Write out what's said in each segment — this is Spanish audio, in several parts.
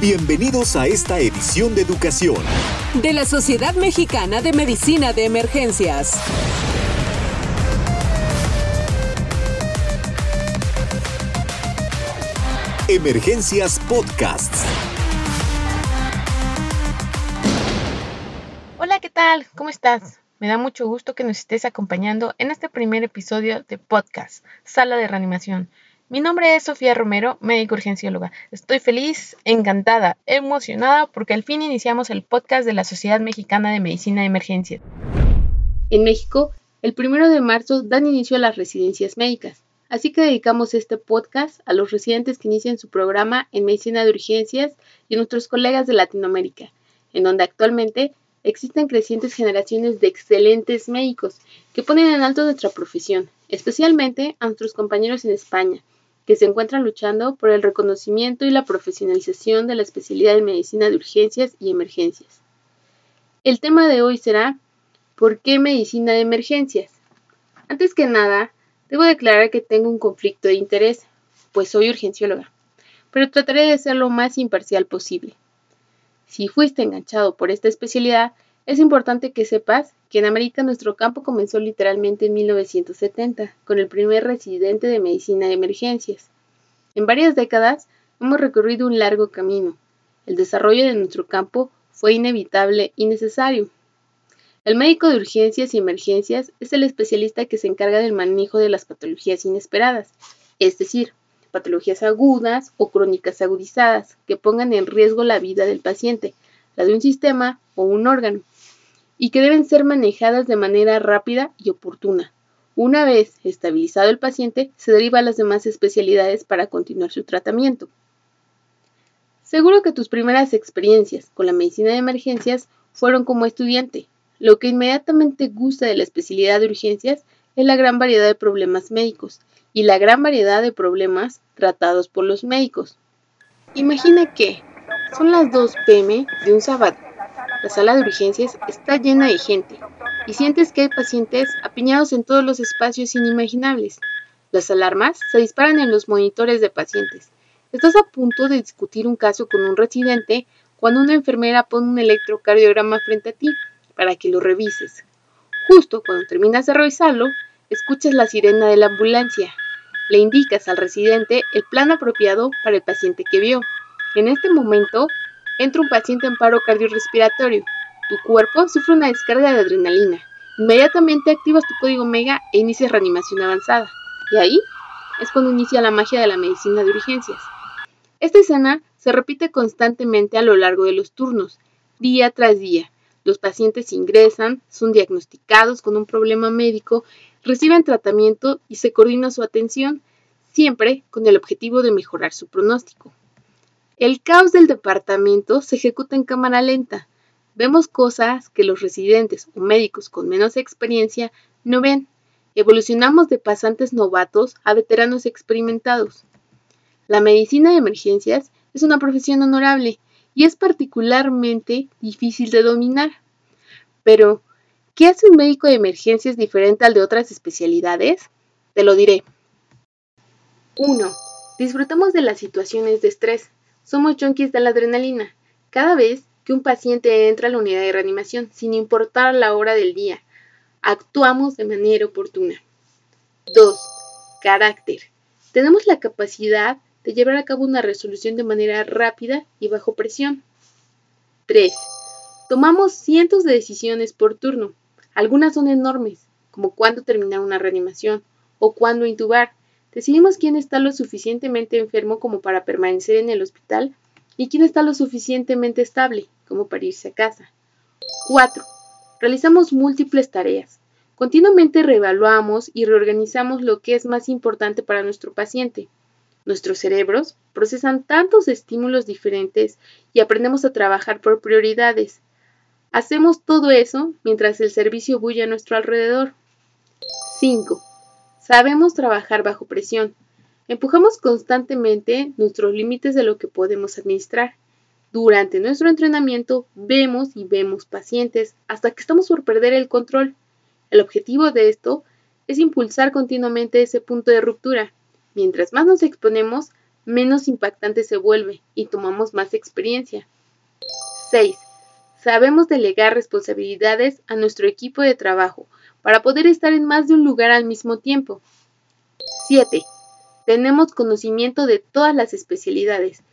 Bienvenidos a esta edición de educación de la Sociedad Mexicana de Medicina de Emergencias. Emergencias Podcasts. Hola, ¿qué tal? ¿Cómo estás? Me da mucho gusto que nos estés acompañando en este primer episodio de podcast, Sala de Reanimación. Mi nombre es Sofía Romero, médico urgencióloga. Estoy feliz, encantada, emocionada porque al fin iniciamos el podcast de la Sociedad Mexicana de Medicina de Emergencia. En México, el primero de marzo dan inicio a las residencias médicas, así que dedicamos este podcast a los residentes que inician su programa en medicina de urgencias y a nuestros colegas de Latinoamérica, en donde actualmente existen crecientes generaciones de excelentes médicos que ponen en alto nuestra profesión, especialmente a nuestros compañeros en España, que se encuentran luchando por el reconocimiento y la profesionalización de la especialidad de medicina de urgencias y emergencias. El tema de hoy será ¿por qué medicina de emergencias? Antes que nada, debo declarar que tengo un conflicto de interés, pues soy urgencióloga, pero trataré de ser lo más imparcial posible. Si fuiste enganchado por esta especialidad, es importante que sepas que en América nuestro campo comenzó literalmente en 1970, con el primer residente de medicina de emergencias. En varias décadas hemos recorrido un largo camino. El desarrollo de nuestro campo fue inevitable y necesario. El médico de urgencias y emergencias es el especialista que se encarga del manejo de las patologías inesperadas, es decir, patologías agudas o crónicas agudizadas que pongan en riesgo la vida del paciente, la de un sistema o un órgano y que deben ser manejadas de manera rápida y oportuna. Una vez estabilizado el paciente, se deriva a las demás especialidades para continuar su tratamiento. Seguro que tus primeras experiencias con la medicina de emergencias fueron como estudiante. Lo que inmediatamente gusta de la especialidad de urgencias es la gran variedad de problemas médicos y la gran variedad de problemas tratados por los médicos. Imagina que son las 2 pm de un sábado la sala de urgencias está llena de gente y sientes que hay pacientes apiñados en todos los espacios inimaginables. Las alarmas se disparan en los monitores de pacientes. Estás a punto de discutir un caso con un residente cuando una enfermera pone un electrocardiograma frente a ti para que lo revises. Justo cuando terminas de revisarlo, escuchas la sirena de la ambulancia. Le indicas al residente el plan apropiado para el paciente que vio. En este momento, Entra un paciente en paro cardiorrespiratorio. Tu cuerpo sufre una descarga de adrenalina. Inmediatamente activas tu código Mega e inicias reanimación avanzada. Y ahí es cuando inicia la magia de la medicina de urgencias. Esta escena se repite constantemente a lo largo de los turnos, día tras día. Los pacientes ingresan, son diagnosticados con un problema médico, reciben tratamiento y se coordina su atención, siempre con el objetivo de mejorar su pronóstico. El caos del departamento se ejecuta en cámara lenta. Vemos cosas que los residentes o médicos con menos experiencia no ven. Evolucionamos de pasantes novatos a veteranos experimentados. La medicina de emergencias es una profesión honorable y es particularmente difícil de dominar. Pero, ¿qué hace un médico de emergencias diferente al de otras especialidades? Te lo diré. 1. Disfrutamos de las situaciones de estrés. Somos junkies de la adrenalina. Cada vez que un paciente entra a la unidad de reanimación, sin importar la hora del día, actuamos de manera oportuna. 2. Carácter. Tenemos la capacidad de llevar a cabo una resolución de manera rápida y bajo presión. 3. Tomamos cientos de decisiones por turno. Algunas son enormes, como cuándo terminar una reanimación o cuándo intubar, Decidimos quién está lo suficientemente enfermo como para permanecer en el hospital y quién está lo suficientemente estable como para irse a casa. 4. Realizamos múltiples tareas. Continuamente reevaluamos y reorganizamos lo que es más importante para nuestro paciente. Nuestros cerebros procesan tantos estímulos diferentes y aprendemos a trabajar por prioridades. Hacemos todo eso mientras el servicio bulle a nuestro alrededor. 5. Sabemos trabajar bajo presión. Empujamos constantemente nuestros límites de lo que podemos administrar. Durante nuestro entrenamiento vemos y vemos pacientes hasta que estamos por perder el control. El objetivo de esto es impulsar continuamente ese punto de ruptura. Mientras más nos exponemos, menos impactante se vuelve y tomamos más experiencia. 6. Sabemos delegar responsabilidades a nuestro equipo de trabajo para poder estar en más de un lugar al mismo tiempo. 7. Tenemos conocimiento de todas las especialidades.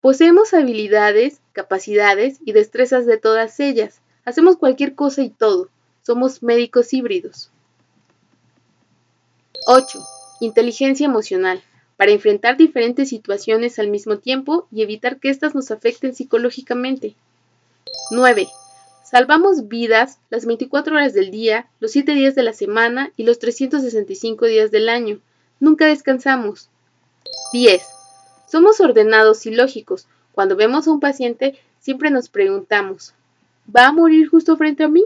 Poseemos habilidades, capacidades y destrezas de todas ellas. Hacemos cualquier cosa y todo. Somos médicos híbridos. 8. Inteligencia emocional, para enfrentar diferentes situaciones al mismo tiempo y evitar que éstas nos afecten psicológicamente. 9. Salvamos vidas las 24 horas del día, los 7 días de la semana y los 365 días del año. Nunca descansamos. 10. Somos ordenados y lógicos. Cuando vemos a un paciente, siempre nos preguntamos, ¿va a morir justo frente a mí?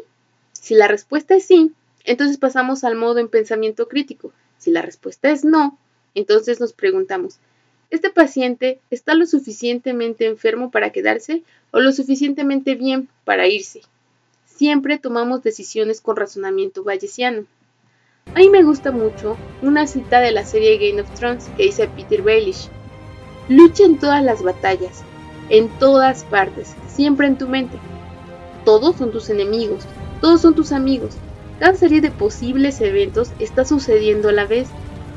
Si la respuesta es sí, entonces pasamos al modo en pensamiento crítico. Si la respuesta es no, entonces nos preguntamos, ¿este paciente está lo suficientemente enfermo para quedarse o lo suficientemente bien para irse? Siempre tomamos decisiones con razonamiento bayesiano. A mí me gusta mucho una cita de la serie Game of Thrones que dice Peter Baelish. Lucha en todas las batallas, en todas partes, siempre en tu mente. Todos son tus enemigos, todos son tus amigos, cada serie de posibles eventos está sucediendo a la vez.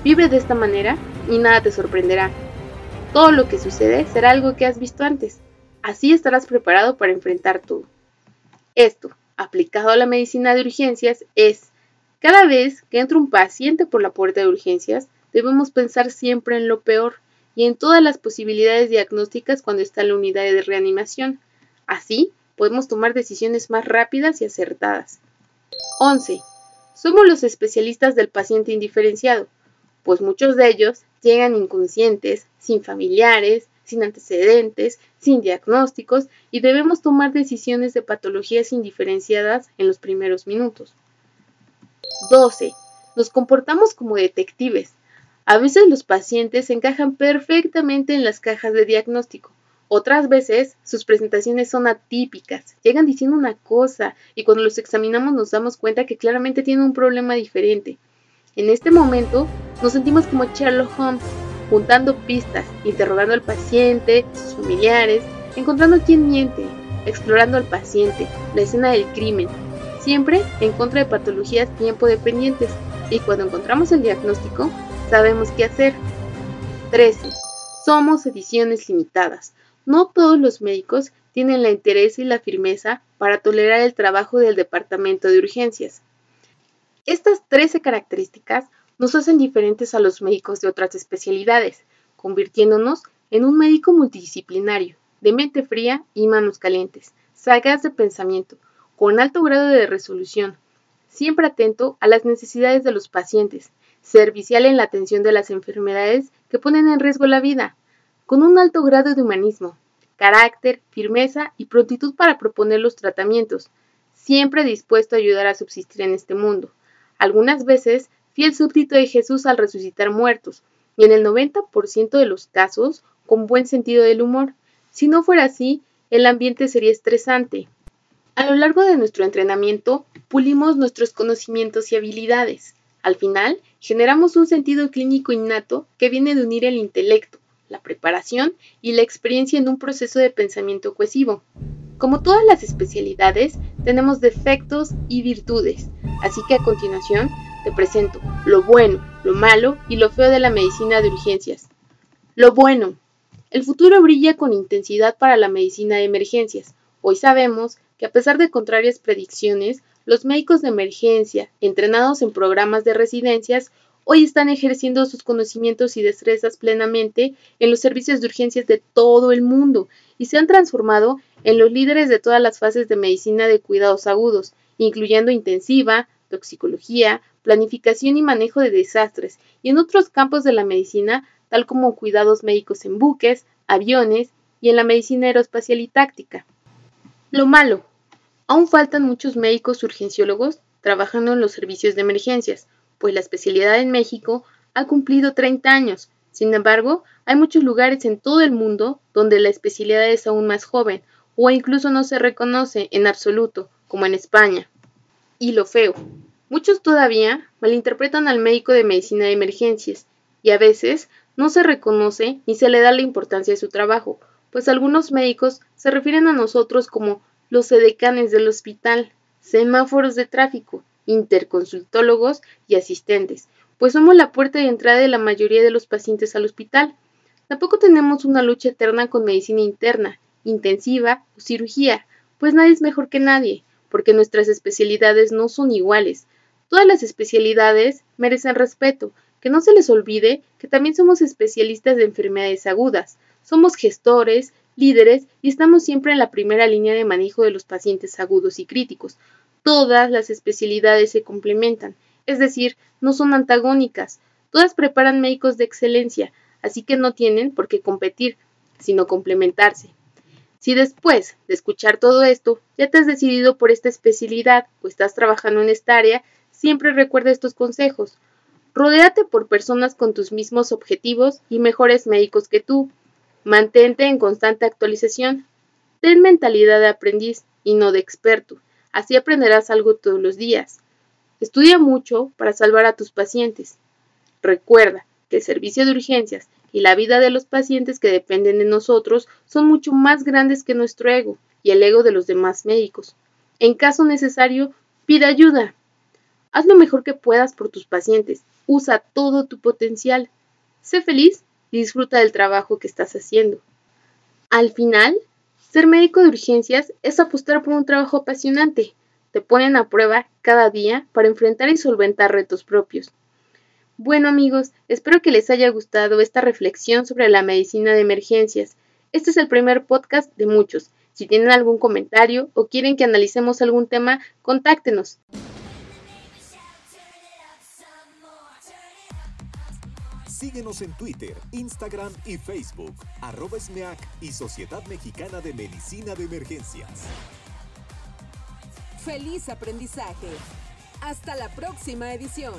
Vive de esta manera y nada te sorprenderá. Todo lo que sucede será algo que has visto antes. Así estarás preparado para enfrentar todo. Esto, aplicado a la medicina de urgencias, es, cada vez que entra un paciente por la puerta de urgencias, debemos pensar siempre en lo peor y en todas las posibilidades diagnósticas cuando está en la unidad de reanimación. Así, podemos tomar decisiones más rápidas y acertadas. 11. Somos los especialistas del paciente indiferenciado, pues muchos de ellos llegan inconscientes, sin familiares, sin antecedentes, sin diagnósticos y debemos tomar decisiones de patologías indiferenciadas en los primeros minutos. 12. Nos comportamos como detectives. A veces los pacientes encajan perfectamente en las cajas de diagnóstico, otras veces sus presentaciones son atípicas, llegan diciendo una cosa y cuando los examinamos nos damos cuenta que claramente tienen un problema diferente. En este momento nos sentimos como Sherlock Holmes, juntando pistas, interrogando al paciente, sus familiares, encontrando quién miente, explorando al paciente, la escena del crimen, siempre en contra de patologías tiempo dependientes y cuando encontramos el diagnóstico sabemos qué hacer. 13. Somos ediciones limitadas. No todos los médicos tienen la interés y la firmeza para tolerar el trabajo del departamento de urgencias. Estas 13 características nos hacen diferentes a los médicos de otras especialidades, convirtiéndonos en un médico multidisciplinario, de mente fría y manos calientes, sagaz de pensamiento, con alto grado de resolución, siempre atento a las necesidades de los pacientes, servicial en la atención de las enfermedades que ponen en riesgo la vida, con un alto grado de humanismo, carácter, firmeza y prontitud para proponer los tratamientos, siempre dispuesto a ayudar a subsistir en este mundo. Algunas veces fiel súbdito de Jesús al resucitar muertos, y en el 90% de los casos con buen sentido del humor. Si no fuera así, el ambiente sería estresante. A lo largo de nuestro entrenamiento, pulimos nuestros conocimientos y habilidades. Al final, generamos un sentido clínico innato que viene de unir el intelecto, la preparación y la experiencia en un proceso de pensamiento cohesivo. Como todas las especialidades, tenemos defectos y virtudes, así que a continuación te presento lo bueno, lo malo y lo feo de la medicina de urgencias. Lo bueno. El futuro brilla con intensidad para la medicina de emergencias. Hoy sabemos que a pesar de contrarias predicciones, los médicos de emergencia, entrenados en programas de residencias, hoy están ejerciendo sus conocimientos y destrezas plenamente en los servicios de urgencias de todo el mundo y se han transformado en los líderes de todas las fases de medicina de cuidados agudos, incluyendo intensiva, toxicología, planificación y manejo de desastres, y en otros campos de la medicina, tal como cuidados médicos en buques, aviones y en la medicina aeroespacial y táctica. Lo malo. Aún faltan muchos médicos urgenciólogos trabajando en los servicios de emergencias, pues la especialidad en México ha cumplido 30 años. Sin embargo, hay muchos lugares en todo el mundo donde la especialidad es aún más joven o incluso no se reconoce en absoluto, como en España. Y lo feo. Muchos todavía malinterpretan al médico de medicina de emergencias y a veces no se reconoce ni se le da la importancia de su trabajo, pues algunos médicos se refieren a nosotros como los edecanes del hospital, semáforos de tráfico, interconsultólogos y asistentes, pues somos la puerta de entrada de la mayoría de los pacientes al hospital. Tampoco tenemos una lucha eterna con medicina interna, intensiva o cirugía, pues nadie es mejor que nadie, porque nuestras especialidades no son iguales. Todas las especialidades merecen respeto, que no se les olvide que también somos especialistas de enfermedades agudas, somos gestores, líderes y estamos siempre en la primera línea de manejo de los pacientes agudos y críticos. Todas las especialidades se complementan, es decir, no son antagónicas. Todas preparan médicos de excelencia, así que no tienen por qué competir, sino complementarse. Si después de escuchar todo esto ya te has decidido por esta especialidad o estás trabajando en esta área, siempre recuerda estos consejos. Rodéate por personas con tus mismos objetivos y mejores médicos que tú. Mantente en constante actualización. Ten mentalidad de aprendiz y no de experto. Así aprenderás algo todos los días. Estudia mucho para salvar a tus pacientes. Recuerda que el servicio de urgencias y la vida de los pacientes que dependen de nosotros son mucho más grandes que nuestro ego y el ego de los demás médicos. En caso necesario, pide ayuda. Haz lo mejor que puedas por tus pacientes. Usa todo tu potencial. Sé feliz y disfruta del trabajo que estás haciendo. Al final, ser médico de urgencias es apostar por un trabajo apasionante. Te ponen a prueba cada día para enfrentar y solventar retos propios. Bueno amigos, espero que les haya gustado esta reflexión sobre la medicina de emergencias. Este es el primer podcast de muchos. Si tienen algún comentario o quieren que analicemos algún tema, contáctenos. Síguenos en Twitter, Instagram y Facebook, arroba SMEAC y Sociedad Mexicana de Medicina de Emergencias. Feliz aprendizaje. Hasta la próxima edición.